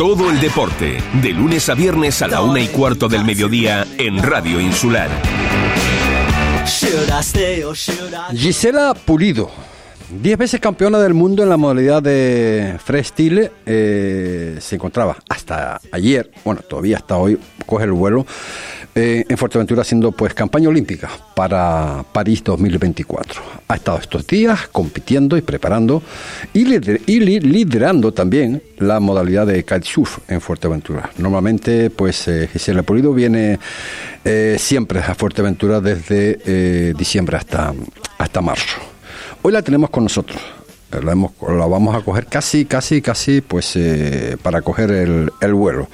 Todo el deporte, de lunes a viernes a la una y cuarto del mediodía en Radio Insular. Gisela Pulido, 10 veces campeona del mundo en la modalidad de freestyle, eh, se encontraba hasta ayer, bueno, todavía hasta hoy, coge el vuelo eh, en Fuerteventura haciendo pues campaña olímpica para París 2024. Ha estado estos días compitiendo y preparando y, liderando también la modalidad de kitesurf en Fuerteventura. Normalmente pues eh, Gisela Pulido viene eh, siempre a Fuerteventura desde diciembre hasta, hasta marzo. Hoy la tenemos con nosotros. La, vamos a coger casi, casi, casi, pues para coger el, el vuelo.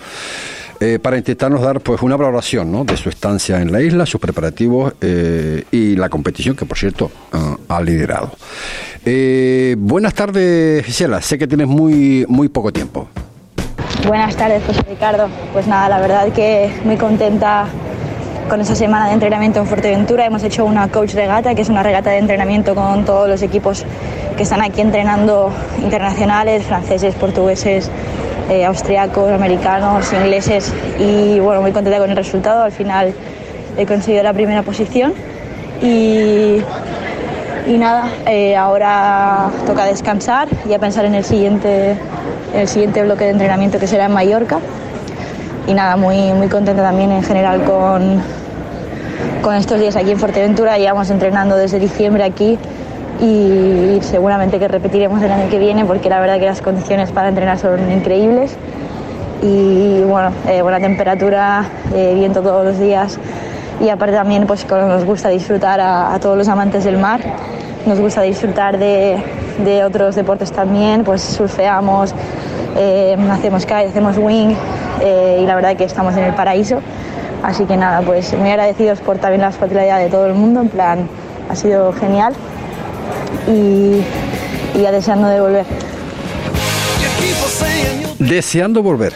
Eh, para intentarnos dar pues una valoración ¿no? de su estancia en la isla, sus preparativos eh, y la competición que, por cierto, ah, ha liderado. Eh, buenas tardes, Gisela. Sé que tienes muy, muy poco tiempo. Buenas tardes, José Ricardo. Pues nada, la verdad que muy contenta con esa semana de entrenamiento en Fuerteventura. Hemos hecho una coach regata, que es una regata de entrenamiento con todos los equipos que están aquí entrenando internacionales, franceses, portugueses, eh, austriacos, americanos, ingleses y bueno, muy contenta con el resultado. Al final he conseguido la primera posición y, y nada, eh, ahora toca descansar y a pensar en el siguiente, el siguiente bloque de entrenamiento que será en Mallorca. Y nada, muy, muy contenta también en general con, con estos días aquí en Fuerteventura. Llevamos entrenando desde diciembre aquí y seguramente que repetiremos el año que viene porque la verdad que las condiciones para entrenar son increíbles. Y bueno, eh, buena temperatura, eh, viento todos los días. Y aparte también pues nos gusta disfrutar a, todos los amantes del mar, nos gusta disfrutar de, de otros deportes también, pues surfeamos, eh, hacemos kite, hacemos wing y la verdad que estamos en el paraíso. Así que nada, pues muy agradecidos por también la hospitalidad de todo el mundo, en plan, ha sido genial y, ya deseando de volver. Deseando volver.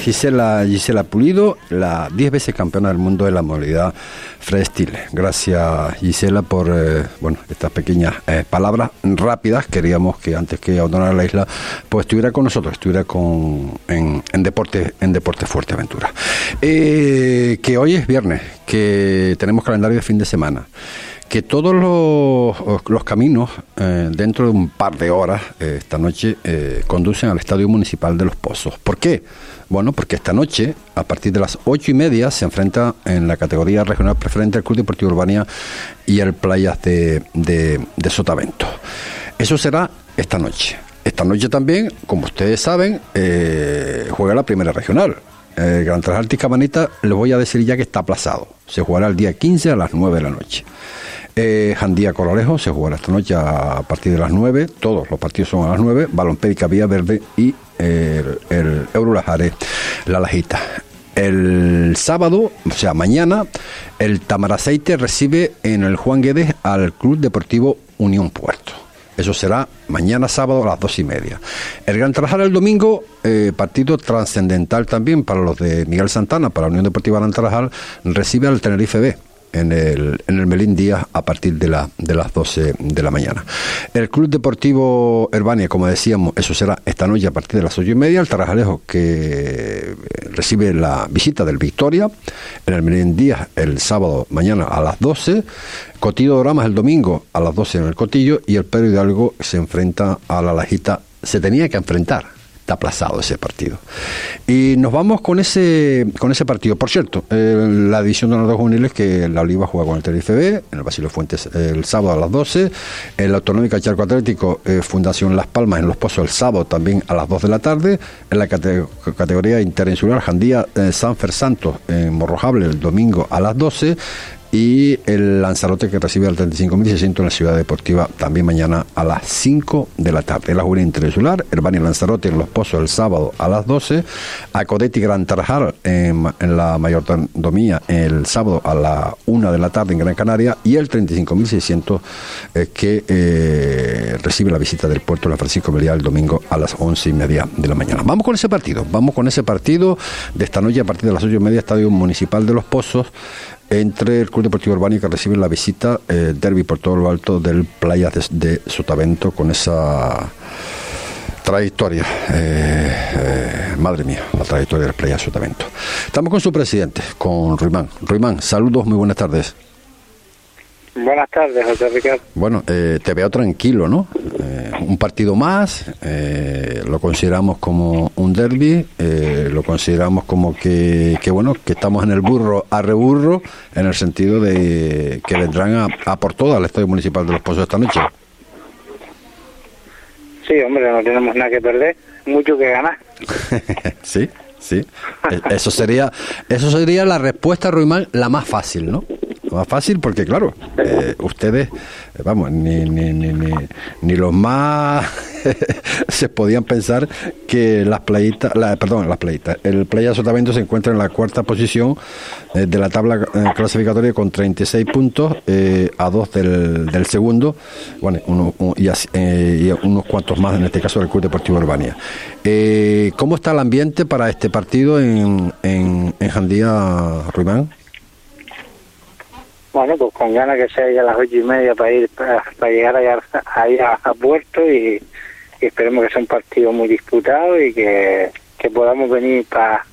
Gisela, Gisela Pulido, la 10 veces campeona del mundo de la modalidad freestyle. Gracias Gisela por eh, bueno estas pequeñas eh, palabras rápidas. Queríamos que antes que abandonar la isla, pues estuviera con nosotros, estuviera con en, deporte en deporte Fuerteventura. Eh, que hoy es viernes, que tenemos calendario de fin de semana que todos los, caminos eh, dentro de un par de horas eh, esta noche eh, conducen al Estadio Municipal de Los Pozos. ¿Por qué? Bueno, porque esta noche, a partir de las ocho y media, se enfrenta en la categoría regional preferente el Club Deportivo Urbania y el Playas de, de, Sotavento. Eso será esta noche. Esta noche también, como ustedes saben, juega la primera regional. Gran Trajal Cabanita, les voy a decir ya que está aplazado. Se jugará el día 15 a las 9 de la noche. Eh, Jandía Corolejo se jugará esta noche a partir de las 9. Todos los partidos son a las 9. Balompédica Vía Verde y el, el Eurolajare La Lajita. El sábado, o sea, mañana, el Tamaraceite recibe en el Juan Guedes al Club Deportivo Unión Puerto. Eso será mañana sábado a las dos y media. El Gran Tarajal el domingo, eh, partido trascendental también para los de Miguel Santana, para la Unión Deportiva Gran Tarajal, recibe al Tenerife B en el, en el Melín Díaz a partir de, la, de las 12 de la mañana. El Club Deportivo Herbania, como decíamos, eso será esta noche a partir de las 8 y media. El Tarajalejo que recibe la visita del Victoria en el Melín Díaz el sábado mañana a las 12. Cotillo Doramas el domingo a las 12 en el Cotillo y el Pedro Hidalgo se enfrenta a la Lajita. Se tenía que enfrentar aplazado ese partido. Y nos vamos con ese con ese partido. Por cierto, la división de dos juveniles que la Oliva juega con el Tenerife B, en el Basilio Fuentes el sábado a las 12, en la Autonómica Charco Atlético eh, Fundación Las Palmas en Los Pozos el sábado también a las 2 de la tarde, en la categoría interinsular Jandía eh, Sanfer Santos en Morrojable el domingo a las 12, y el Lanzarote que recibe al 35.600 en la Ciudad Deportiva también mañana a las 5 de la tarde. La Juvenil Interinsular, Herbania Lanzarote en Los Pozos el sábado a las 12, Acodetti Gran Tarajal en, la mayordomía el sábado a la 1 de la tarde en Gran Canaria y el 35.600 eh, que eh, recibe la visita del puerto de Francisco Meliá el domingo a las 11 y media de la mañana. Vamos con ese partido, vamos con ese partido de esta noche a partir de las 8 y media, Estadio Municipal de Los Pozos entre el Club Deportivo Urbano que recibe la visita eh, derby por todo lo alto del Playa de, Sotavento con esa trayectoria, eh, eh, madre mía, la trayectoria del Playa Sotavento. Estamos con su presidente, con Ruimán. Ruimán, saludos, muy buenas tardes. Buenas tardes, José Ricardo. Bueno, eh, te veo tranquilo, ¿no? Eh, un partido más, eh, lo consideramos como un derby, lo consideramos como que, que, bueno, que estamos en el burro a reburro, en el sentido de que vendrán a, a por todo al Estadio Municipal de Los Pozos esta noche. Sí, hombre, no tenemos nada que perder, mucho que ganar. sí, sí. Eso sería, eso sería la respuesta, Ruimán, la más fácil, ¿no? Más fácil porque, claro, eh, ustedes, eh, vamos, ni, ni, ni, ni, ni los más se podían pensar que las playitas, la, perdón, las playitas, el Playa Sotavento se encuentra en la cuarta posición eh, de la tabla clasificatoria con 36 puntos a dos del, del segundo, bueno, uno, y, y, unos cuantos más, en este caso del Club Deportivo Urbania. ¿Cómo está el ambiente para este partido en, en, en Jandía, Ruimán? Bueno, pues con ganas que sea ya a las ocho y media para ir para, llegar allá, ahí a, Puerto y, esperemos que sea un partido muy disputado y que, podamos venir para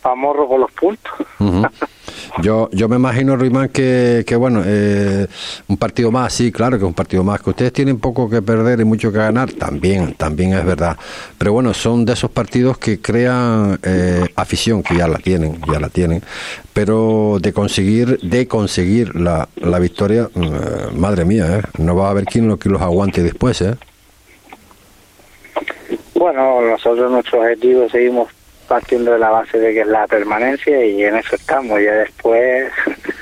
pa Morro con los puntos. Yo, yo me imagino, Ruimán, que, que bueno, eh, un partido más, sí, claro que es un partido más, que ustedes tienen poco que perder y mucho que ganar, también, también es verdad. Pero bueno, son de esos partidos que crean eh, afición, que ya la tienen, ya la tienen. Pero de conseguir, de conseguir la, la victoria, eh, madre mía, no va a haber quien, lo, que los aguante después, ¿eh? Bueno, nosotros nuestro objetivo seguimos partiendo de la base de que es la permanencia y en eso estamos. Ya después,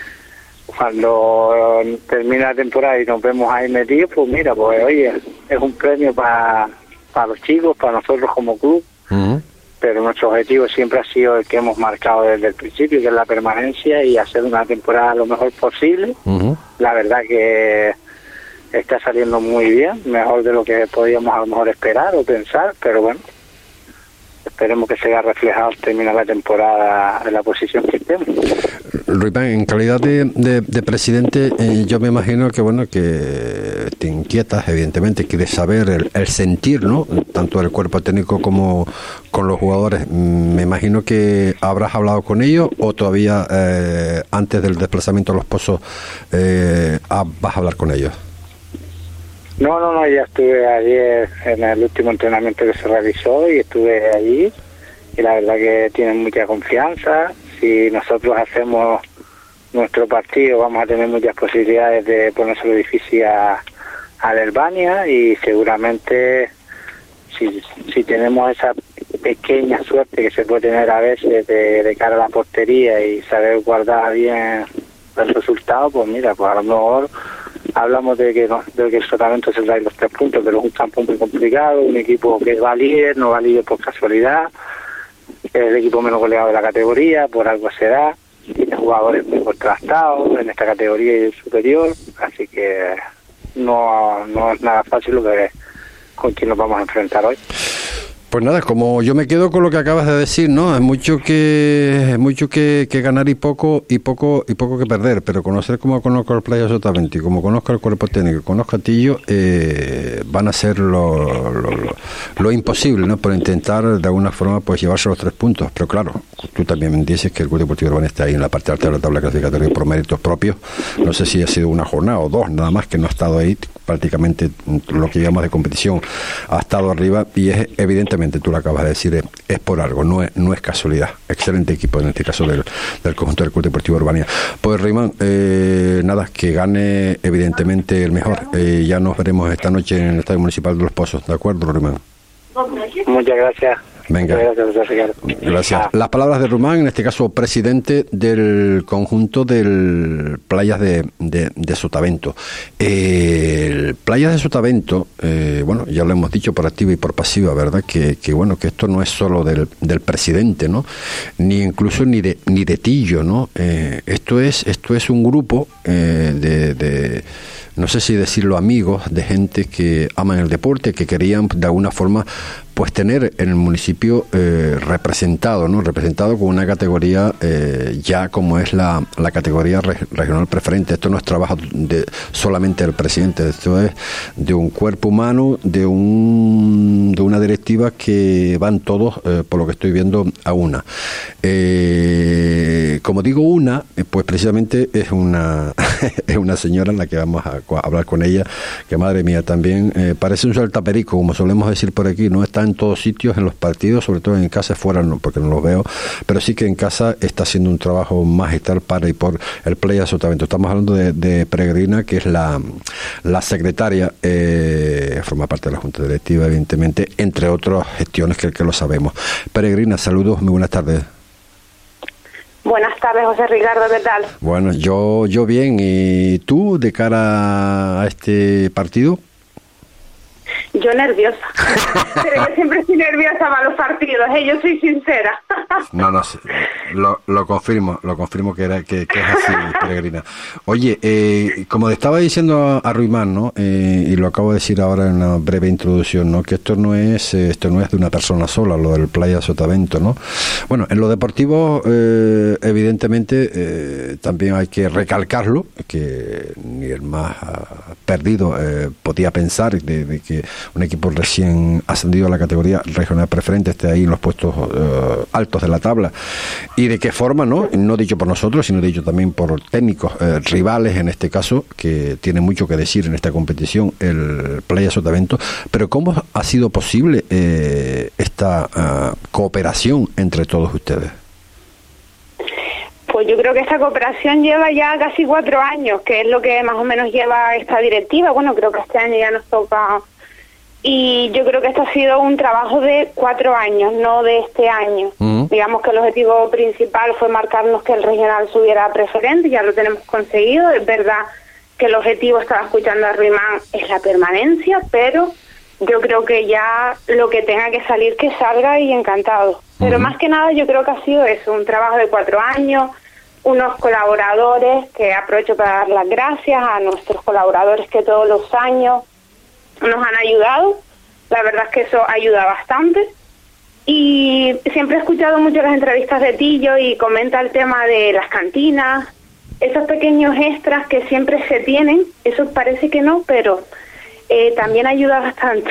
cuando termina la temporada y nos vemos ahí metidos, pues mira, pues oye, es un premio para los chicos, para nosotros como club. Pero nuestro objetivo siempre ha sido el que hemos marcado desde el principio, que es la permanencia y hacer una temporada lo mejor posible. La verdad que está saliendo muy bien, mejor de lo que podíamos a lo mejor esperar o pensar, pero bueno, esperemos que se reflejado al terminar la temporada en la posición que estemos. Ruipán, en calidad de, presidente, eh, yo me imagino que bueno que te inquietas, evidentemente, quieres saber el, sentir, ¿no? Tanto del cuerpo técnico como con los jugadores. Mm, me imagino que habrás hablado con ellos o todavía eh, antes del desplazamiento a los pozos eh, vas a hablar con ellos. No, no, no, ya estuve ayer en el último entrenamiento que se realizó y estuve allí y la verdad que tienen mucha confianza. Si nosotros hacemos nuestro partido vamos a tener muchas posibilidades de ponerse difícil a, Albania y seguramente si, si tenemos esa pequeña suerte que se puede tener a veces de, de cara a la portería y saber guardar bien el resultado, pues mira, pues a lo mejor hablamos de que, de que el tratamiento se trae los tres puntos, pero es un campo muy complicado, un equipo que va líder, no va por casualidad, es el equipo menos goleado de la categoría, por algo se da, tiene jugadores muy contrastados en esta categoría y superior, así que no, no es nada fácil lo que con quien nos vamos a enfrentar hoy. Pues nada, como yo me quedo con lo que acabas de decir, ¿no? Es mucho que es mucho que, ganar y poco y poco y poco que perder, pero conocer como conozco al Playa y como conozco al cuerpo técnico, conozco a Tillo, eh, van a ser lo, lo, imposible, ¿no? Por intentar de alguna forma pues llevarse los tres puntos. Pero claro, tú también dices que el Club Deportivo Urbano está ahí en la parte alta de la tabla clasificatoria por méritos propios. No sé si ha sido una jornada o dos, nada más que no ha estado ahí prácticamente lo que llamamos de competición ha estado arriba y es evidentemente, tú lo acabas de decir, es, por algo, no es, no es casualidad. Excelente equipo en este caso del, del conjunto del Club Deportivo Urbania. Pues Rimán, eh, nada, que gane evidentemente el mejor. Eh, ya nos veremos esta noche en el Estadio Municipal de Los Pozos, ¿de acuerdo, Rimán? Muchas gracias. Venga. Gracias. Las palabras de Rumán, en este caso presidente del conjunto del Playas de, de, Sotavento. el Playas de Sotavento, eh, bueno, ya lo hemos dicho por activa y por pasiva, ¿verdad? Que, que bueno, que esto no es solo del, del, presidente, ¿no? Ni incluso ni de, ni de Tillo, ¿no? Eh, esto, es, esto es un grupo eh, de no sé si decirlo amigos, de gente que aman el deporte, que querían de alguna forma pues tener en el municipio eh, representado, ¿no? Representado con una categoría eh, ya como es la, la categoría regional preferente. Esto no es trabajo de solamente del presidente, esto es de un cuerpo humano, de un de una directiva que van todos, por lo que estoy viendo, a una. como digo una, pues precisamente es una es una señora en la que vamos a, hablar con ella, que madre mía también parece un saltaperico, como solemos decir por aquí, no está en todos sitios, en los partidos, sobre todo en casa, fuera no, porque no los veo, pero sí que en casa está haciendo un trabajo magistral para y por el Play Azotamiento. Estamos hablando de, Peregrina, que es la, la secretaria, eh, forma parte de la Junta Directiva, evidentemente, entre otras gestiones que, que lo sabemos. Peregrina, saludos, muy buenas tardes. Buenas tardes, José Ricardo, ¿qué tal? Bueno, yo, yo bien. ¿Y tú, de cara a este partido? Yo nerviosa. Pero yo siempre estoy nerviosa para los partidos, ¿eh? yo soy sincera. no, no, lo, lo confirmo, lo confirmo que, era, que, es así, peregrina. Oye, eh, como estaba diciendo a, Ruimán, ¿no? Eh, y lo acabo de decir ahora en una breve introducción, ¿no? Que esto no es eh, esto no es de una persona sola, lo del Playa Sotavento, ¿no? Bueno, en lo deportivo, evidentemente, también hay que recalcarlo, que ni el más ah, perdido podía pensar de que un equipo recién ascendido a la categoría regional preferente esté ahí en los puestos eh, altos de la tabla. Y de qué forma, ¿no? No dicho por nosotros, sino dicho también por técnicos eh, rivales, en este caso, que tienen mucho que decir en esta competición, el Playa Sotavento. Pero ¿cómo ha sido posible eh, esta cooperación entre todos ustedes? Pues yo creo que esta cooperación lleva ya casi cuatro años, que es lo que más o menos lleva esta directiva. Bueno, creo que este año ya nos toca y yo creo que esto ha sido un trabajo de cuatro años, no de este año. Mm. Digamos que el objetivo principal fue marcarnos que el regional subiera preferente, ya lo tenemos conseguido. Es verdad que el objetivo, estaba escuchando a Ruimán, es la permanencia, pero yo creo que ya lo que tenga que salir, que salga y encantado. Pero más que nada yo creo que ha sido eso, un trabajo de cuatro años, unos colaboradores que aprovecho para dar las gracias a nuestros colaboradores que todos los años nos han ayudado. La verdad es que eso ayuda bastante. Y siempre he escuchado mucho las entrevistas de Tillo y comenta el tema de las cantinas, esos pequeños extras que siempre se tienen, eso parece que no, pero eh, también ayuda bastante.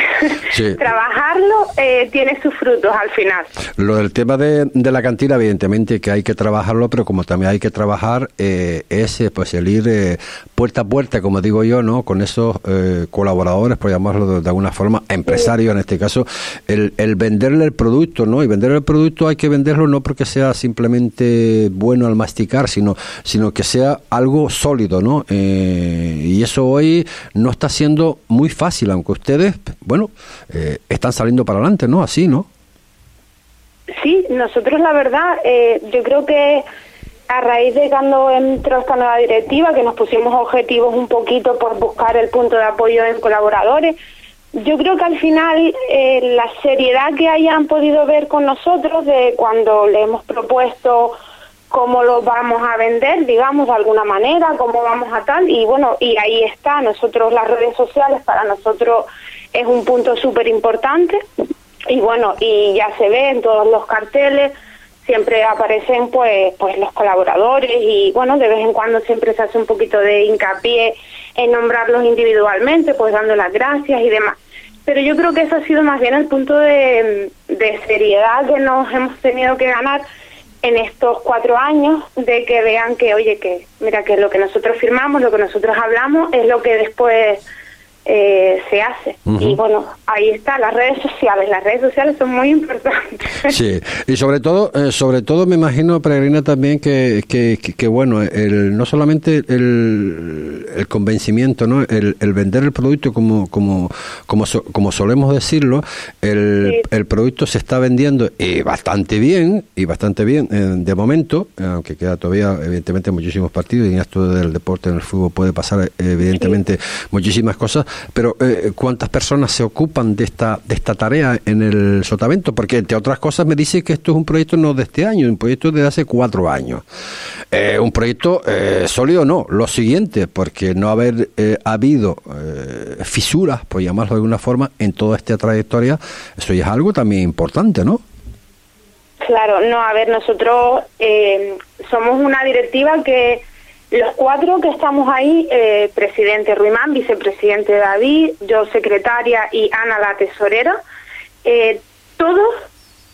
Trabajarlo eh, tiene sus frutos al final. Lo del tema de, de, la cantina, evidentemente que hay que trabajarlo, pero como también hay que trabajar eh, ese, pues el ir eh, puerta a puerta, como digo yo, ¿no? Con esos colaboradores, por llamarlo de, alguna forma, empresarios en este caso, el, el venderle el producto, ¿no? Y vender el producto hay que venderlo no porque sea simplemente bueno al masticar, sino, sino que sea algo sólido, ¿no? y eso hoy no está siendo muy fácil, aunque ustedes, bueno, eh, están saliendo para adelante, ¿no? Así, ¿no? Sí, nosotros la verdad, eh, yo creo que a raíz de cuando entró esta nueva directiva, que nos pusimos objetivos un poquito por buscar el punto de apoyo en colaboradores, yo creo que al final eh, la seriedad que hayan podido ver con nosotros de cuando le hemos propuesto cómo lo vamos a vender, digamos, de alguna manera, cómo vamos a tal, y bueno, y ahí está, nosotros las redes sociales para nosotros es un punto súper importante, y bueno, y ya se ve en todos los carteles, siempre aparecen pues, pues los colaboradores, y bueno, de vez en cuando siempre se hace un poquito de hincapié en nombrarlos individualmente, pues dando las gracias y demás. Pero yo creo que eso ha sido más bien el punto de, de seriedad que nos hemos tenido que ganar, en estos cuatro años de que vean que, oye, que mira, que lo que nosotros firmamos, lo que nosotros hablamos es lo que después eh, se hace. Y bueno, ahí está, las redes sociales. Las redes sociales son muy importantes. Sí, y sobre todo, eh, sobre todo me imagino, Peregrina, también que, que, que, bueno, el, no solamente el, el convencimiento, ¿no? El, el, vender el producto como, como, como, como solemos decirlo, el, el producto se está vendiendo y bastante bien, y bastante bien eh, de momento, aunque queda todavía, evidentemente, muchísimos partidos y en esto del deporte, en el fútbol puede pasar, evidentemente, muchísimas cosas pero eh, ¿cuántas personas se ocupan de esta, de esta tarea en el Sotavento? Porque, entre otras cosas, me dice que esto es un proyecto no de este año, un proyecto de hace cuatro años. Eh, un proyecto eh, sólido, no, lo siguiente, porque no haber habido fisuras, por llamarlo de alguna forma, en toda esta trayectoria, eso ya es algo también importante, ¿no? Claro, no, a ver, nosotros somos una directiva que los cuatro que estamos ahí, eh, presidente Ruimán, vicepresidente David, yo secretaria y Ana la tesorera, eh, todos,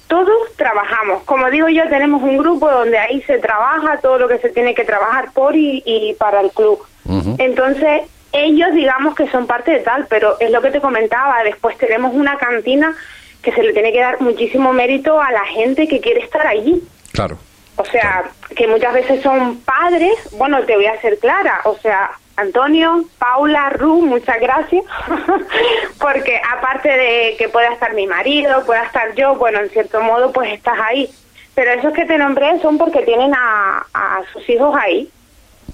todos trabajamos. Como digo yo, tenemos un grupo donde ahí se trabaja todo lo que se tiene que trabajar por y, para el club. Entonces, ellos digamos que son parte de tal, pero es lo que te comentaba, después tenemos una cantina que se le tiene que dar muchísimo mérito a la gente que quiere estar allí. Claro. O sea, que muchas veces son padres, bueno, te voy a ser clara, o sea, Antonio, Paula, Ru, muchas gracias, porque aparte de que pueda estar mi marido, pueda estar yo, bueno, en cierto modo, pues estás ahí. Pero esos que te nombré son porque tienen a, a sus hijos ahí.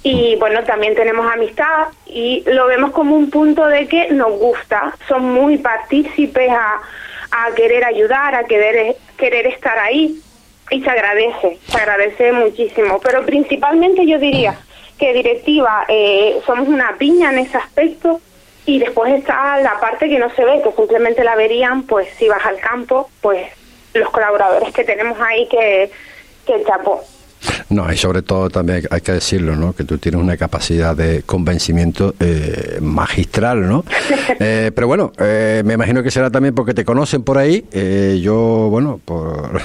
Y bueno, también tenemos amistad y lo vemos como un punto de que nos gusta, son muy partícipes a, a querer ayudar, a querer, querer estar ahí y se agradece, se agradece muchísimo. Pero principalmente yo diría que directiva, eh, somos una piña en ese aspecto y después está la parte que no se ve, que simplemente la verían, pues si vas al campo, pues los colaboradores que tenemos ahí que, que chapó. No, y sobre todo también hay que decirlo, ¿no? Que tú tienes una capacidad de convencimiento eh, magistral, ¿no? Eh, pero bueno, eh, me imagino que será también porque te conocen por ahí. yo, bueno, por,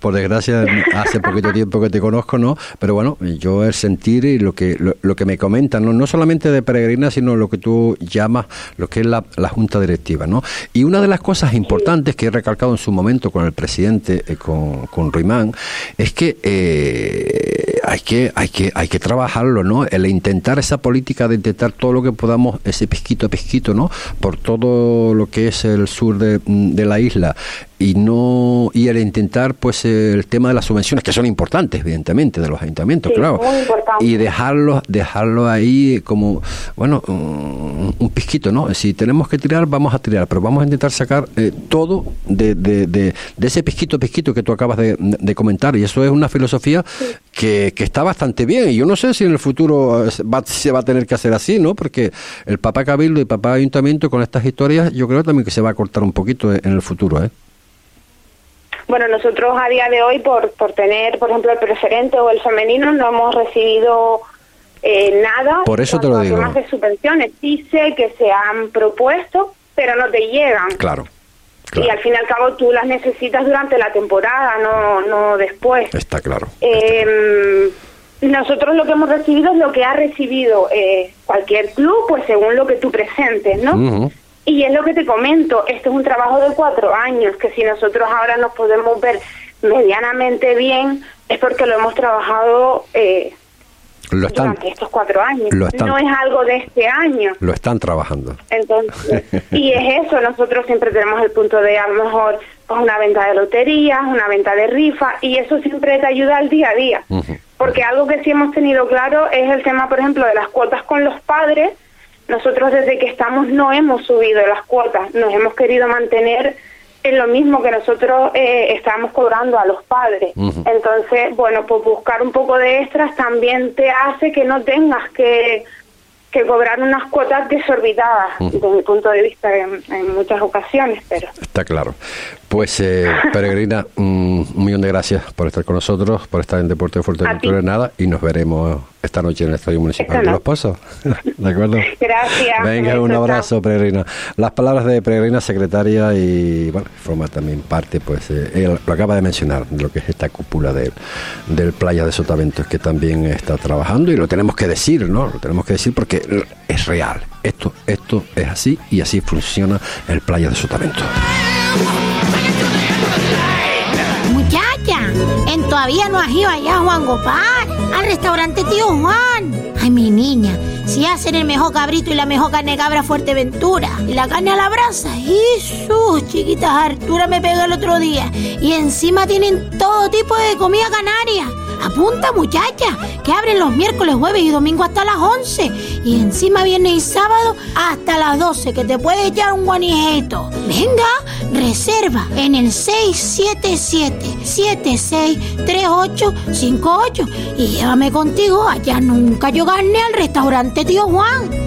por desgracia, hace poquito tiempo que te conozco, ¿no? Pero bueno, yo el sentir y lo que lo, que me comentan, ¿no? no solamente de peregrina, sino lo que tú llamas lo que es la, junta directiva, ¿no? Y una de las cosas importantes que he recalcado en su momento con el presidente, con, con Ruimán, es que eh, hay que hay que hay que trabajarlo, ¿no? El intentar esa política de intentar todo lo que podamos ese pesquito a pesquito, ¿no? Por todo lo que es el sur de, de la isla, y no y el intentar pues el tema de las subvenciones que son importantes evidentemente de los ayuntamientos claro y dejarlo dejarlo ahí como bueno un, un, pisquito no si tenemos que tirar vamos a tirar pero vamos a intentar sacar eh, todo de, de, de, ese pisquito pisquito que tú acabas de, comentar y eso es una filosofía que, que, está bastante bien y yo no sé si en el futuro va, se va a tener que hacer así no porque el papá cabildo y papá ayuntamiento con estas historias yo creo también que se va a cortar un poquito en el futuro eh bueno, nosotros a día de hoy, por, por tener, por ejemplo, el preferente o el femenino, no hemos recibido eh, nada. Por eso te lo digo. Más de subvenciones. Sí sé que se han propuesto, pero no te llegan. Claro. Y al fin y al cabo tú las necesitas durante la temporada, no, no después. Está claro. Eh, nosotros lo que hemos recibido es lo que ha recibido eh, cualquier club, pues según lo que tú presentes, ¿no? Y es lo que te comento, esto es un trabajo de cuatro años, que si nosotros ahora nos podemos ver medianamente bien, es porque lo hemos trabajado eh, durante estos cuatro años. no es algo de este año. Lo están trabajando. Entonces, y es eso, nosotros siempre tenemos el punto de a lo mejor pues, una venta de loterías, una venta de rifa, y eso siempre te ayuda al día a día. Porque algo que sí hemos tenido claro es el tema, por ejemplo, de las cuotas con los padres, nosotros desde que estamos no hemos subido las cuotas, nos hemos querido mantener en lo mismo que nosotros eh, estamos cobrando a los padres. Entonces, bueno, pues buscar un poco de extras también te hace que no tengas que que cobrar unas cuotas desorbitadas desde mi punto de vista en, muchas ocasiones, pero... Está claro. Pues, eh, Peregrina, un, millón de gracias por estar con nosotros, por estar en Deporte de Fuerteventura Nada y nos veremos esta noche en el Estadio Municipal de Los Pozos. ¿De acuerdo? Gracias. Venga, un abrazo, Peregrina. Las palabras de Peregrina, secretaria y, bueno, forma también parte, pues, eh, lo acaba de mencionar, lo que es esta cúpula del, del Playa de Sotaventos, que también está trabajando y lo tenemos que decir, ¿no? Lo tenemos que decir porque es real. Esto, esto es así y así funciona el Playa de Sotavento. En todavía no has ido allá, Juan Gopar, al restaurante Tío Juan. Ay, mi niña, si hacen el mejor cabrito y la mejor carne cabra Fuerteventura y la carne a la brasa, sus chiquitas, Artura me pegó el otro día. Y encima tienen todo tipo de comida canaria Apunta, muchacha, que abren los miércoles, jueves y domingo hasta las 11. Y encima viernes y sábado hasta las 12, que te puedes echar un guanijeto. Venga, reserva en el 677-763858 y llévame contigo allá nunca yo gané al restaurante Tío Juan.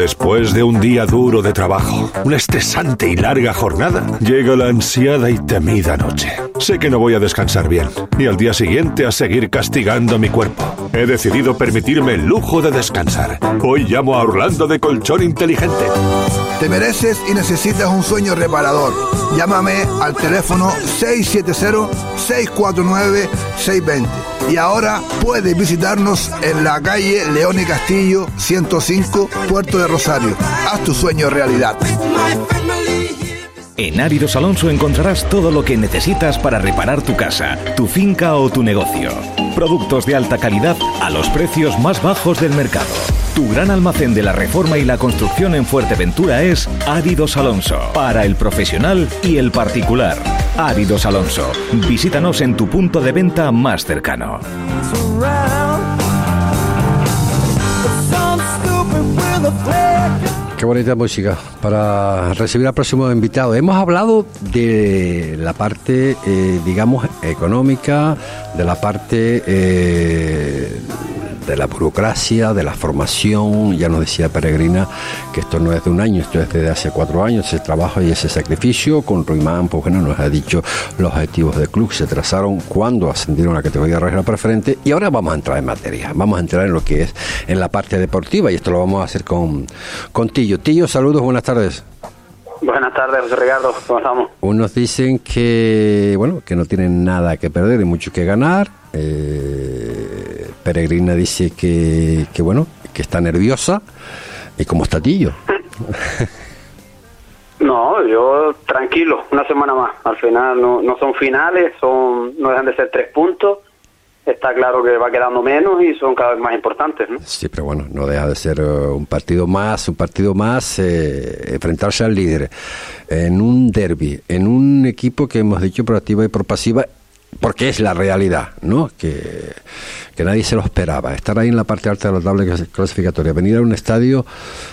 Después de un día duro de trabajo, una estresante y larga jornada, llega la ansiada y temida noche. Sé que no voy a descansar bien y al día siguiente a seguir castigando mi cuerpo. He decidido permitirme el lujo de descansar. Hoy llamo a Orlando de Colchón Inteligente. Te mereces y necesitas un sueño reparador. Llámame al teléfono 670-649-620. Y ahora puedes visitarnos en la calle León y Castillo 105, Puerto de Rosario. Haz tu sueño realidad. En Áridos Alonso encontrarás todo lo que necesitas para reparar tu casa, tu finca o tu negocio. Productos de alta calidad a los precios más bajos del mercado. Tu gran almacén de la reforma y la construcción en Fuerteventura es Áridos Alonso, para el profesional y el particular. Áridos Alonso. Visítanos en tu punto de venta más cercano. Qué bonita música para recibir al próximo invitado. Hemos hablado de la parte, eh, digamos, económica, de la parte eh, de la burocracia, de la formación. Ya nos decía Peregrina que esto no es de un año, esto es desde hace cuatro años, ese trabajo y ese sacrificio. Con Ruimán, pues bueno, nos ha dicho los objetivos del club se trazaron cuando ascendieron a la categoría regional preferente. Y ahora vamos a entrar en materia, vamos a entrar en lo que es en la parte deportiva y esto lo vamos a hacer con, con Tillo. Tillo, saludos, buenas tardes. Buenas tardes, José Ricardo, ¿cómo estamos? Unos dicen que, bueno, que no tienen nada que perder y mucho que ganar. Eh, Peregrina dice que, que, bueno, que está nerviosa. ¿Y cómo está Tillo? No, yo tranquilo, una semana más. Al final no, no son finales, son no dejan de ser tres puntos. Está claro que va quedando menos y son cada vez más importantes, ¿no? Sí, pero bueno, no deja de ser uh, un partido más, un partido más, eh, enfrentarse al líder en un derby, en un equipo que hemos dicho por activa y por pasiva, porque es la realidad, ¿no? Que, que nadie se lo esperaba. Estar ahí en la parte alta de la tabla clasificatoria, venir a un estadio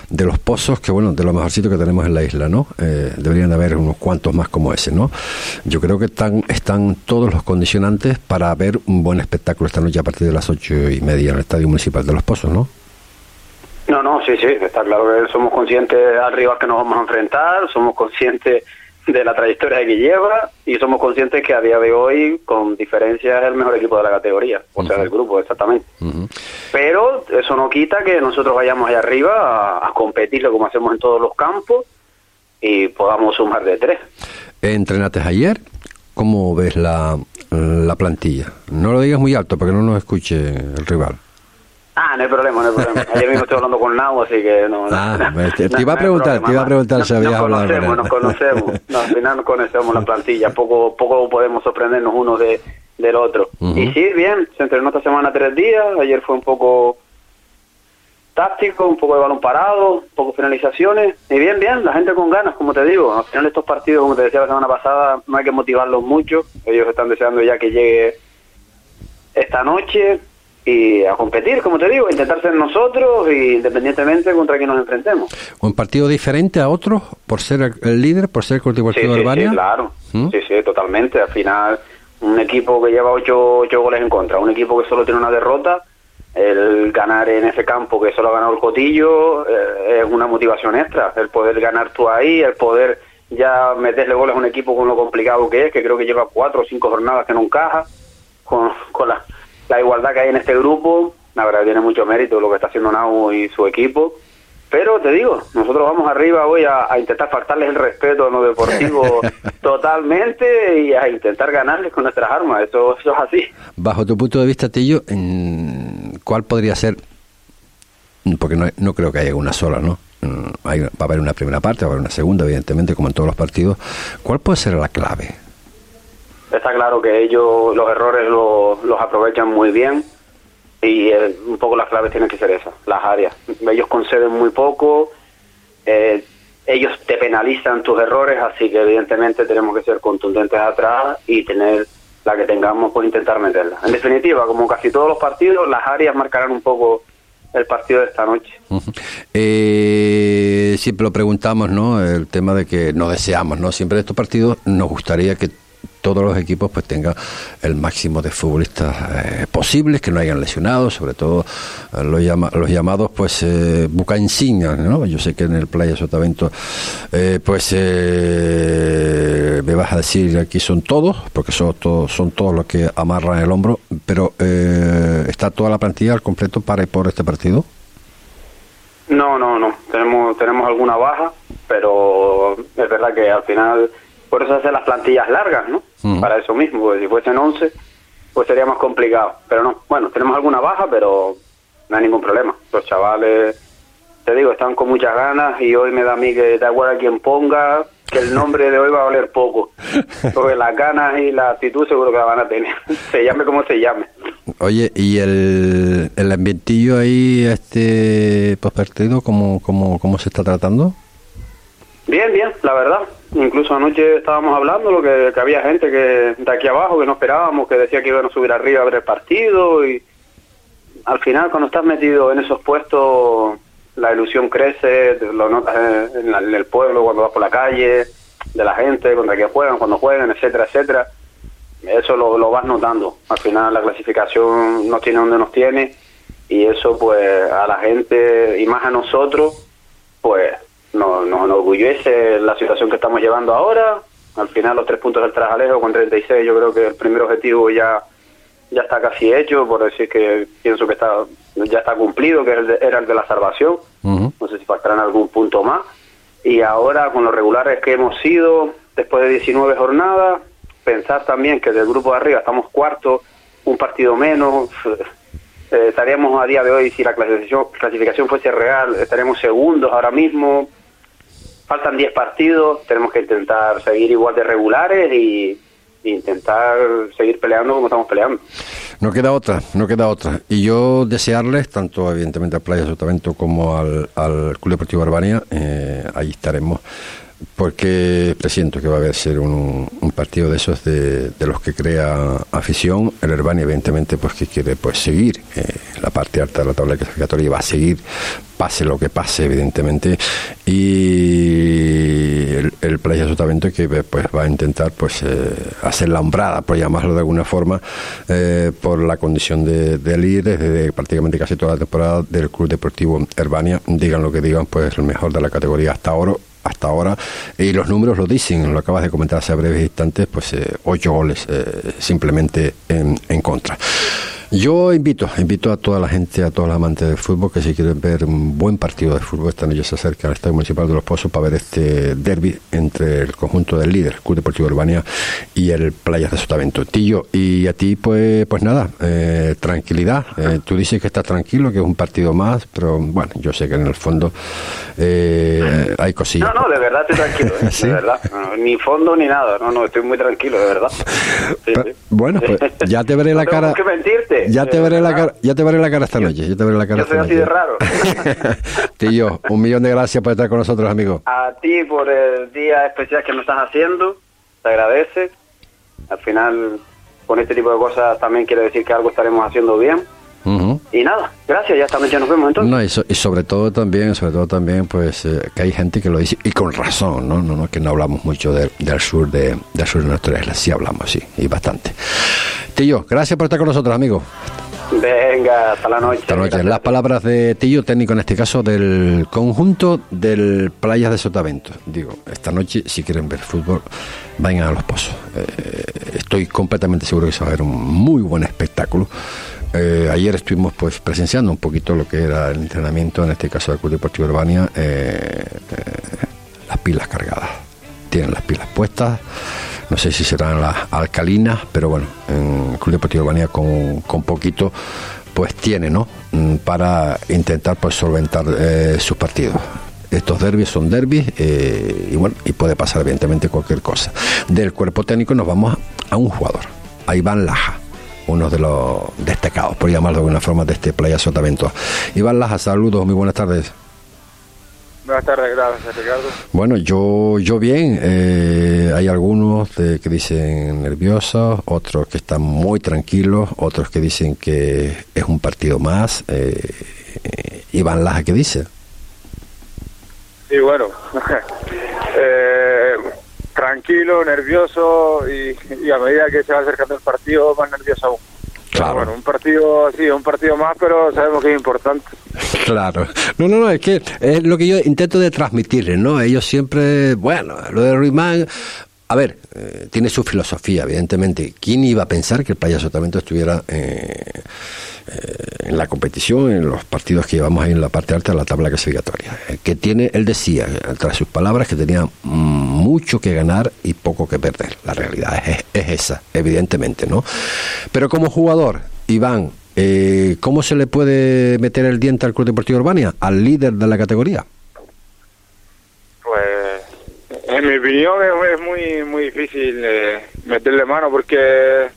de los pozos, que bueno, de lo mejorcito que tenemos en la isla, ¿no? Eh, deberían de haber unos cuantos más como ese, ¿no? Yo creo que están, están todos los condicionantes para ver un buen espectáculo esta noche a partir de las ocho y media en el estadio municipal de los pozos, ¿no? No, no, sí, sí, está claro que somos conscientes al rival que nos vamos a enfrentar, somos conscientes de la trayectoria que lleva y somos conscientes que a día de hoy, con diferencia, es el mejor equipo de la categoría, o sea, del grupo, exactamente. Pero eso no quita que nosotros vayamos allá arriba a, a competirlo como hacemos en todos los campos y podamos sumar de tres. ¿Entrenaste ayer? ¿Cómo ves la, la plantilla? No lo digas muy alto para que no nos escuche el rival. Ah, no hay problema, no hay problema. Ayer mismo estoy hablando con Nau, así que no. Ah, no, te, iba a preguntar, te iba a preguntar si habías hablado con conocemos, nos conocemos. No, al final nos conocemos la plantilla. Poco, poco podemos sorprendernos uno de, del otro. Y sí, bien, se entrenó esta semana tres días. Ayer fue un poco táctico, un poco de balón parado, un poco finalizaciones. Y bien, bien, la gente con ganas, como te digo. Al final estos partidos, como te decía la semana pasada, no hay que motivarlos mucho. Ellos están deseando ya que llegue esta noche y a competir, como te digo, a intentar ser nosotros y independientemente contra quién nos enfrentemos. ¿Un partido diferente a otros por ser el- líder, por ser el Club Sí, Deportivo sí, Albania? sí, claro. ¿Mm? Sí, sí, totalmente. Al final, un equipo que lleva ocho, ocho goles en contra, un equipo que solo tiene una derrota, el ganar en ese campo que solo ha ganado el Cotillo eh, es una motivación extra. El poder ganar tú ahí, el poder ya meterle goles a un equipo con lo complicado que es, que creo que lleva cuatro o cinco jornadas que no encaja, con, con la, la igualdad que hay en este grupo, la verdad tiene mucho mérito lo que está haciendo Nau y su equipo. Pero te digo, nosotros vamos arriba hoy a, a intentar faltarles el respeto a lo deportivo totalmente y a intentar ganarles con nuestras armas. Eso, eso es así. Bajo tu punto de vista, Tillo, ¿cuál podría ser? Porque no, no creo que haya una sola, ¿no? Mm, hay- va a haber una primera parte, va a haber una segunda, evidentemente, como en todos los partidos. ¿Cuál puede ser la clave? Está claro que ellos los errores los, los aprovechan muy bien y eh, un poco las claves tienen que ser esas, las áreas. Ellos conceden muy poco, eh, ellos te penalizan tus errores, así que evidentemente tenemos que ser contundentes atrás y tener la que tengamos, pues intentar meterla. En definitiva, como casi todos los partidos, las áreas marcarán un poco el partido de esta noche. Eh, siempre lo preguntamos, ¿no? El tema de que no deseamos, ¿no? Siempre de estos partidos nos gustaría que todos los equipos pues tengan el máximo de futbolistas eh, posibles, que no hayan lesionado, sobre todo eh, los, llama- los llamados pues eh, buca insignia, ¿no? Yo sé que en el Playa Sotavento eh, pues eh, me vas a decir aquí son todos, porque son todos, son todos los que amarran el hombro, pero está toda la plantilla al completo para y por este partido. No, no, no. Tenemos, tenemos alguna baja, pero es verdad que al final, por eso hacen las plantillas largas, ¿no? Ujú. Para eso mismo, porque si fuesen 11, pues sería más complicado. Pero no, bueno, tenemos alguna baja, pero no hay ningún problema. Los chavales, te digo, están con muchas ganas y hoy me da a mí que da igual a quien ponga, que el nombre de hoy va a valer poco. Porque las ganas y la actitud seguro que la van a tener. Se llame como se llame. Oye, ¿y el, el ambientillo ahí, este postpartido, cómo, cómo, cómo se está tratando? Bien, bien, la verdad. Incluso anoche estábamos hablando lo que, que había gente que de aquí abajo que no esperábamos, que decía que iban a subir arriba a ver el partido y al final cuando estás metido en esos puestos la ilusión crece, lo notas en, en en el pueblo cuando vas por la calle, de la gente, contra quién juegan, cuando juegan, etcétera, etcétera. Eso lo, lo vas notando. Al final la clasificación nos tiene donde nos tiene y eso pues a la gente y más a nosotros pues nos, nos enorgullece la situación que estamos llevando ahora. Al final los tres puntos del Trajalejo con 36 yo creo que el primer objetivo ya ya está casi hecho, por decir que pienso que está ya está cumplido, que era el de, la salvación. No sé si faltarán algún punto más. Y ahora con los regulares que hemos sido, después de 19 jornadas, pensar también que del grupo de arriba estamos cuartos, un partido menos, eh, estaríamos a día de hoy, si la clasificación, clasificación fuese real, estaríamos segundos ahora mismo. Faltan 10 partidos, tenemos que intentar seguir igual de regulares y, intentar seguir peleando como estamos peleando. No queda otra, no queda otra. Y yo desearles, tanto evidentemente al Playa Sotavento como al, al Club Deportivo Arbania, eh, ahí estaremos, porque presiento que va a ser un, un partido de esos de, de los que crea afición. El Arbania, evidentemente, pues que quiere pues seguir eh, la parte alta de la tabla clasificatoria y va a seguir, pase lo que pase, evidentemente. Y el, el Playa Sotavento que pues va a intentar pues eh, hacer la hombrada, por llamarlo de alguna forma, eh, por la condición de, de líder desde prácticamente casi toda la temporada del Club Deportivo Herbania. Digan lo que digan, pues el mejor de la categoría hasta ahora hasta ahora y los números lo dicen, lo acabas de comentar hace breves instantes, pues eh, ocho goles eh, simplemente en, en contra. Yo invito, invito a toda la gente, a todos los amantes del fútbol que si quieren ver un buen partido de fútbol, esta noche se acerca al Estadio Municipal de Los Pozos para ver este derby entre el conjunto del líder, Club Deportivo Urbania, y el Playas de Sotavento. Tillo, y a ti pues pues nada, eh, tranquilidad. Eh, tú dices que estás tranquilo, que es un partido más, pero bueno, yo sé que en el fondo eh, hay cosillas. No, no, de verdad estoy tranquilo, ¿eh? ¿Sí? de verdad. No, ni fondo ni nada, no, no, estoy muy tranquilo, de verdad. Sí, sí. Bueno, pues ya te veré la No cara. por qué Ya te Eh, veré la cara, ya te veré la cara esta noche. Ya te veré la cara Yo soy esta así de raro. Tío, un millón de gracias por estar con nosotros, amigo. A ti por el día especial que me estás haciendo, te agradece. Al final, con este tipo de cosas también quiere decir que algo estaremos haciendo bien. Y nada, gracias, ya esta noche nos vemos entonces. No, y, so- y sobre todo también, sobre todo también, pues eh, que hay gente que lo dice y con razón, ¿no? No, no que no hablamos mucho de- del sur de del sur de nuestra isla, sí hablamos, sí, y bastante. Tillo, gracias por estar con nosotros, amigo. Venga, hasta la noche. Esta noche, las palabras de Tillo, técnico en este caso del conjunto del Playas de Sotavento. Digo, esta noche, si quieren ver fútbol, vayan a los pozos. Eh, estoy completamente seguro que se va a ver un muy buen espectáculo. Eh, ayer estuvimos pues presenciando un poquito lo que era el entrenamiento, en este caso del Club Deportivo Urbania, eh, eh, las pilas cargadas. Tienen las pilas puestas, no sé si serán las alcalinas, pero bueno, en el Club Deportivo Urbania con, poquito pues tiene, ¿no? Mm, Para intentar pues solventar sus partidos. Estos derbis son derbis y bueno, y puede pasar evidentemente cualquier cosa. Del cuerpo técnico nos vamos a un jugador, a Iván Laja, uno de los destacados, por llamarlo de alguna forma, de este Playa Sotavento. Iván Laja, saludos, muy buenas tardes. Buenas tardes, gracias Ricardo. Bueno, yo, yo bien. Eh, hay algunos de- que dicen nerviosos, otros que están muy tranquilos, otros que dicen que es un partido más. Eh, Iván Laja, ¿qué dice? Sí, bueno, eh, tranquilo, nervioso y, y a medida que se va acercando el partido, más nervioso aún. Pero Bueno, un partido, sí, un partido más, pero sabemos que es importante. Claro. No, no, no, es que es lo que yo intento de transmitirles, ¿no? Ellos siempre, bueno, lo de Ruimán, a ver, eh, tiene su filosofía, evidentemente. ¿Quién iba a pensar que el Playa Sotavento estuviera eh, eh, en la competición, en los partidos que llevamos ahí en la parte alta de la tabla clasificatoria? Eh, que tiene, él decía, eh, tras sus palabras, que tenía mm, mucho que ganar y poco que perder. La realidad es, es esa, evidentemente, ¿no? Pero como jugador, Iván, eh, ¿cómo se le puede meter el diente al Club Deportivo Urbania, al líder de la categoría? Pues, en mi opinión, es, muy muy difícil eh, meterle mano porque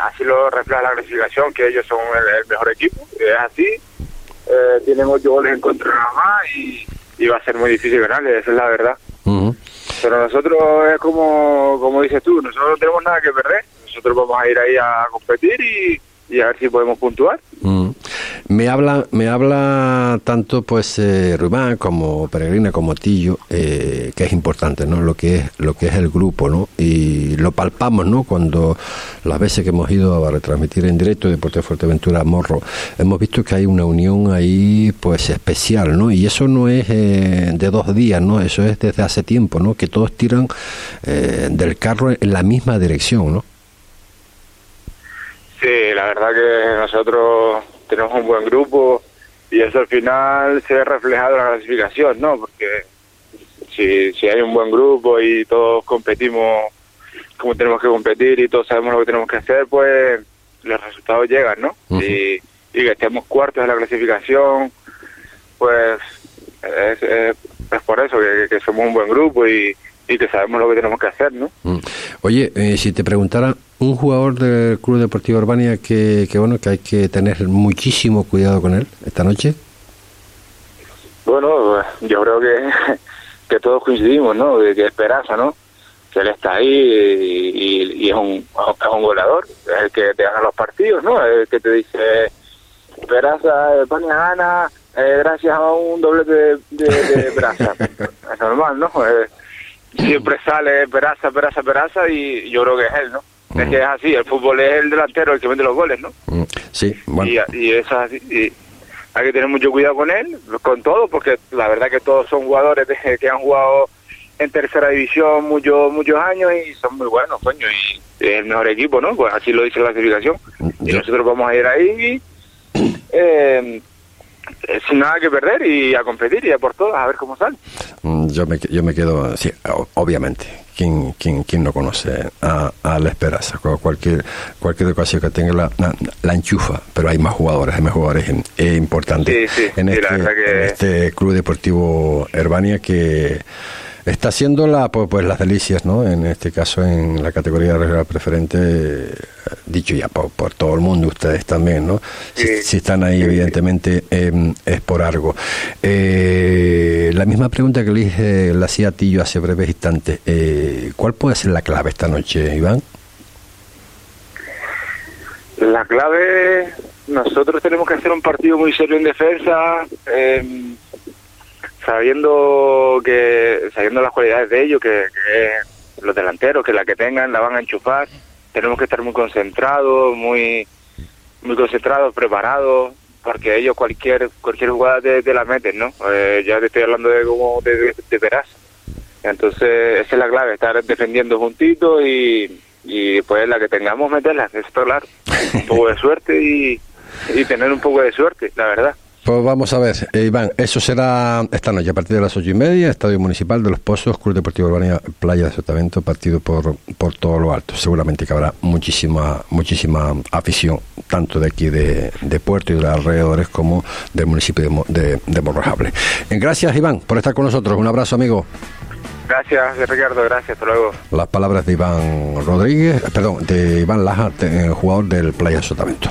así lo refleja la clasificación, que ellos son el, el mejor equipo, es así. Eh, tienen ocho goles en contra nada más y, y va a ser muy difícil ganarle, esa es la verdad. Pero nosotros es como, como dices tú, nosotros no tenemos nada que perder, nosotros vamos a ir ahí a competir y, y a ver si podemos puntuar. Mm. Me habla, me habla tanto pues eh, Rubán como Peregrina como Tillo eh, que es importante, ¿no? Lo que es lo que es el grupo, ¿no? Y lo palpamos, ¿no? Cuando las veces que hemos ido a retransmitir en directo Deporte Fuerteventura Morro, hemos visto que hay una unión ahí pues especial, ¿no? Y eso no es eh, de dos días, ¿no? Eso es desde hace tiempo, ¿no? Que todos tiran eh, del carro en la misma dirección, ¿no? Sí, la verdad que nosotros tenemos un buen grupo y eso al final se ve reflejado en la clasificación, ¿no? Porque si, si hay un buen grupo y todos competimos como tenemos que competir y todos sabemos lo que tenemos que hacer, pues los resultados llegan, ¿no? y, y que estemos cuartos en la clasificación, pues es, es- es por eso que, que somos un buen grupo y, y que sabemos lo que tenemos que hacer, ¿no? Mm. Oye, eh, si te preguntara un jugador del Club Deportivo Urbania que, que bueno que hay que tener muchísimo cuidado con él esta noche. Bueno, yo creo que, que todos coincidimos, ¿no? De que Esperanza, ¿no? Que él está ahí y, y- y es, un, es un goleador, es el que te gana los partidos, ¿no? El que te dice, Esperanza, España gana eh, gracias a un doblete de, de, de Esperanza. es normal, ¿no? Eh, siempre sale Esperanza, Esperanza, Esperanza y yo creo que es él, ¿no? Es que es así, el fútbol es el delantero el que mete los goles, ¿no? Mm, Sí, bueno. Y, y eso es así. Y hay que tener mucho cuidado con él, con todo, porque la verdad que todos son jugadores de- que han jugado en tercera división muchos muchos años y son muy buenos, coño, y es el mejor equipo, ¿no? Pues así lo dice la clasificación. Y nosotros vamos a ir ahí eh, eh, sin nada que perder y a competir y a por todas, a ver cómo sale. Mm, Yo me, yo me quedo, sí, obviamente. ¿Quién, quién, quién no conoce a, a la Esperanza? Cu- Cualquier, cualquier ocasión que tenga la, la, la enchufa, pero hay más jugadores, hay más jugadores eh, importantes Sí, sí, en, este, que- en este Club Deportivo Herbania que está haciendo la, pues, pues las delicias, ¿no? En este caso en la categoría regional preferente, eh, dicho ya por, por todo el mundo, ustedes también, ¿no? Si, si están ahí, evidentemente, eh, es por algo. Eh, la misma pregunta que le dije, la hacía a ti yo hace breves instantes. Eh, ¿Cuál puede ser la clave esta noche, Iván? La clave, nosotros tenemos que hacer un partido muy serio en defensa, eh, sabiendo que sabiendo las cualidades de ellos, que, los delanteros, que la que tengan la van a enchufar. Tenemos que estar muy concentrados, muy muy concentrados, preparados, porque ellos cualquier cualquier jugada te, la meten, ¿no? Eh, ya te estoy hablando de como de, de, veraz. Entonces, esa es la clave, estar defendiendo juntitos y, y después la que tengamos meterla, está claro. Un poco de suerte y, y tener un poco de suerte, la verdad. Pues vamos a ver, eh, Iván, eso será esta noche a partir de las ocho y media, Estadio Municipal de Los Pozos, Club Deportivo Urbania, Playa de Sotavento, partido por, por todo lo alto. Seguramente que habrá muchísima muchísima afición, tanto de aquí de, de Puerto y de los alrededores como del municipio de, de, de Morrojable. Eh, Gracias, Iván, por estar con nosotros. Un abrazo, amigo. Gracias, Ricardo, gracias, hasta luego. Las palabras de Iván Rodríguez, eh, perdón, de Iván Laja, eh, jugador del Playa de Sotavento.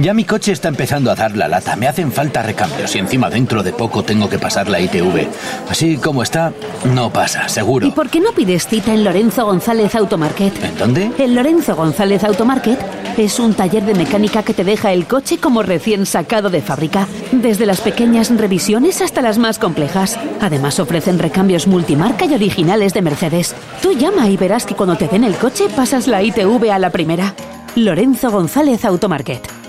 Ya mi coche está empezando a dar la lata. Me hacen falta recambios y encima dentro de poco tengo que pasar la ITV. Así como está, no pasa, seguro. ¿Y por qué no pides cita en Lorenzo González Automarket? ¿En dónde? El Lorenzo González Automarket es un taller de mecánica que te deja el coche como recién sacado de fábrica, desde las pequeñas revisiones hasta las más complejas. Además ofrecen recambios multimarca y originales de Mercedes. Tú llama y verás que cuando te den el coche pasas la ITV a la primera. Lorenzo González Automarket.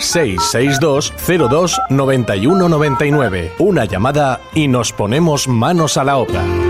662 02 91 99. Una llamada y nos ponemos manos a la obra.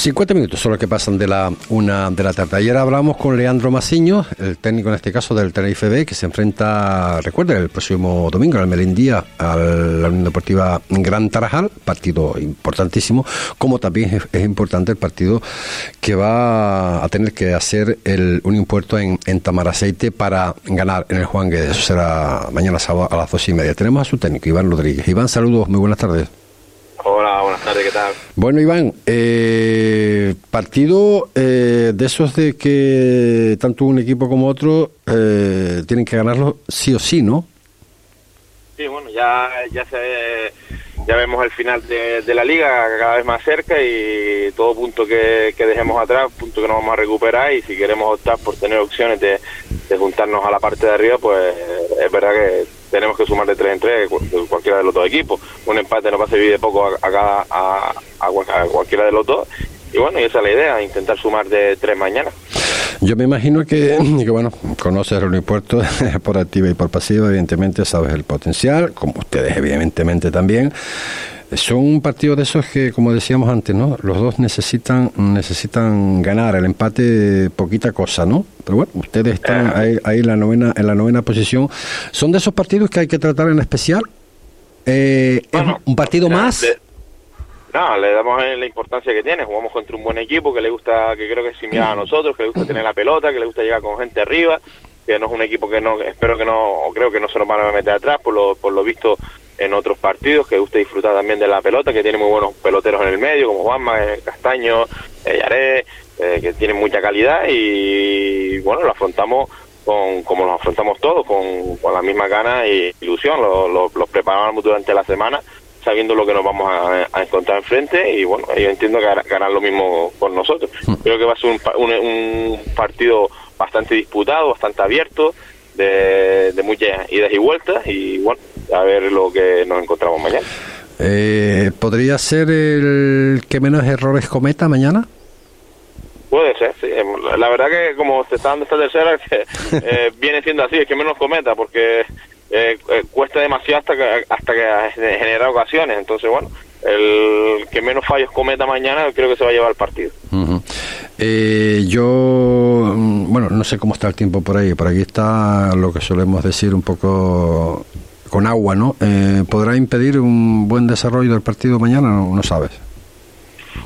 50 minutos son los que pasan de la una de la tarde. Ayer hablamos con Leandro Masiño, el técnico en este caso del Tenerife B, que se enfrenta, recuerden, el próximo domingo al Melindía a la Unión Deportiva Gran Tarajal, partido importantísimo, como también es, importante el partido que va a tener que hacer el Unión Puerto en, en Tamaraceite para ganar en el Juan Guedes. Eso será mañana sábado a las dos y media. Tenemos a su técnico, Iván Rodríguez. Iván, saludos, muy buenas tardes. Hola, buenas tardes, ¿qué tal? Bueno, Iván, eh, partido eh, de esos de que tanto un equipo como otro eh, tienen que ganarlo sí o sí, ¿no? Sí, bueno, ya, ya, se, ya vemos el final de, la liga cada vez más cerca y todo punto que, dejemos atrás, punto que nos vamos a recuperar y si queremos optar por tener opciones de, de juntarnos a la parte de arriba, pues es verdad que tenemos que sumar de tres en tres cualquiera de los dos equipos. Un empate no va a servir de poco a, cada, a, cualquiera de los dos. Y bueno, y esa es la idea, intentar sumar de tres mañana. Yo me imagino que, que bueno, conoces el Puerto por activa y por pasiva, evidentemente sabes el potencial, como ustedes evidentemente también. Son un partido de esos que, como decíamos antes, ¿no? Los dos necesitan necesitan ganar. El empate, poquita cosa, ¿no? Pero bueno, ustedes están ahí, ahí en la novena en la novena posición. ¿Son de esos partidos que hay que tratar en especial? Eh, un partido más? no, le damos la importancia que tiene. Jugamos contra un buen equipo que le gusta, que creo que es similar a nosotros, que le gusta tener la pelota, que le gusta llegar con gente arriba, que no es un equipo que no, espero que no, creo que no se nos van a meter atrás, por lo, por lo visto en otros partidos, que gusta disfrutar también de la pelota, que tiene muy buenos peloteros en el medio, como Juanma, eh, Castaño, eh, Yaré, eh, que tienen mucha calidad y bueno, lo afrontamos con, como lo afrontamos todos, con, con la misma gana y ilusión, los preparamos durante la semana sabiendo lo que nos vamos a, encontrar enfrente y bueno, yo entiendo que ganar lo mismo con nosotros. Hmm. Creo que va a ser un, un partido bastante disputado, bastante abierto, de, de muchas idas y vueltas y bueno, a ver lo que nos encontramos mañana. Eh, ¿Podría ser el que menos errores cometa mañana? Puede ser, sí. Em, la verdad que como se está dando esta tercera, eh, viene siendo así, es que menos cometa, porque eh, cuesta demasiado hasta que, hasta que genera ocasiones. Entonces, bueno, el que menos fallos cometa mañana creo que se va a llevar el partido. yo, mm, bueno, no sé cómo está el tiempo por ahí, por aquí está lo que solemos decir un poco con agua, ¿no? Eh, ¿Podrá impedir un buen desarrollo del partido mañana? No, sabes.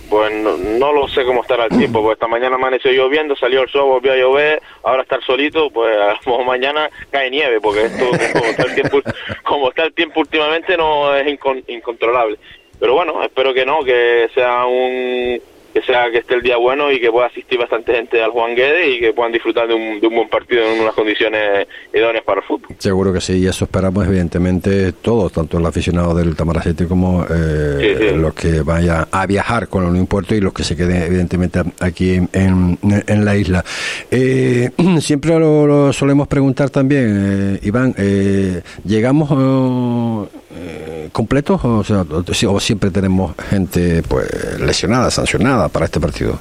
Pues no, lo sé cómo estará el tiempo, porque esta mañana amaneció lloviendo, salió el sol, volvió a llover, ahora está el solito, pues mañana cae nieve, porque esto como está el tiempo, como está el tiempo últimamente no es incon- incontrolable. Pero bueno, espero que no, que sea un que sea que esté el día bueno y que pueda asistir bastante gente al Juan Guedes y que puedan disfrutar de un, de un buen partido en unas condiciones idóneas para el fútbol. Seguro que sí, y eso esperamos evidentemente todos, tanto el aficionado del Tamaracete como eh, los que vayan a viajar con el Unión Puerto y los que se queden evidentemente aquí en, en- en la isla. Eh, siempre lo, lo solemos preguntar también, eh, Iván, ¿llegamos completos o, sea, o siempre tenemos gente pues lesionada, sancionada para este partido?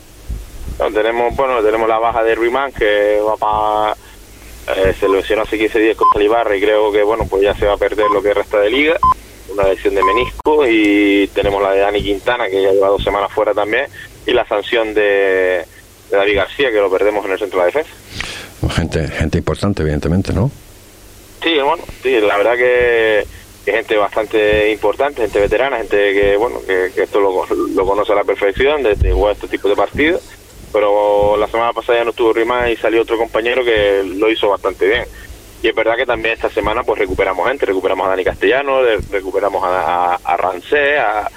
No, tenemos, bueno, tenemos la baja de Ruimán que va para eh, se lesionó hace 15 días contra el Ibarra y creo que bueno pues ya se va a perder lo que resta de liga una lesión de menisco y tenemos la de Dani Quintana que ya lleva dos semanas fuera también y la sanción de, de David García que lo perdemos en el centro de la defensa Gente, gente importante, evidentemente, ¿no? Sí, bueno, sí, la verdad que, que gente bastante importante, gente veterana, gente que, bueno, que, esto lo, conoce a la perfección, desde jugar este tipo de partidos. Pero la semana pasada ya no estuvo Rima y salió otro compañero que lo hizo bastante bien. Y es verdad que también esta semana pues recuperamos gente, recuperamos a Dani Castellano, recuperamos a, a, a Rancé, a,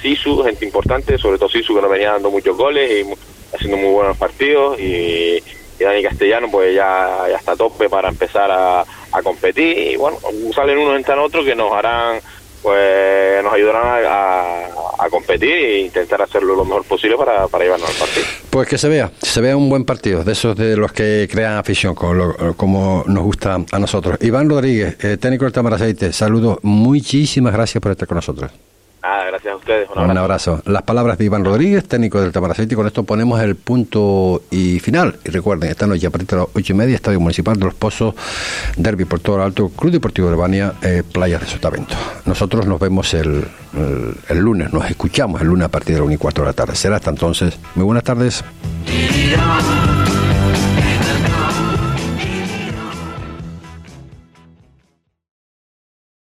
Sisu, gente importante, sobre todo Sisu que nos venía dando muchos goles y haciendo muy buenos partidos y, y Dani Castellano pues ya, ya está a tope para empezar a, competir y bueno, salen unos entran otros que nos harán pues nos ayudarán a competir e intentar hacerlo lo mejor posible para, para llevarnos al partido. Pues que se vea, se vea un buen partido, de esos de los que crean afición, como, lo- como nos gusta a nosotros. Iván Rodríguez, eh, técnico del Tamaraceite, saludos, muchísimas gracias por estar con nosotros. Gracias a ustedes. Un Un abrazo. abrazo. Las palabras de Iván Rodríguez, técnico del Tamaraceite, y con esto ponemos el punto y final. Y recuerden, esta noche a partir de las ocho y media, Estadio Municipal de los Pozos, Derby por todo el Alto, Club Deportivo de Albania, eh, Playas de Sotavento. Nosotros nos vemos el, el, lunes, nos escuchamos el lunes a partir de las 1 y cuarto de la tarde. Será hasta entonces. Muy buenas tardes.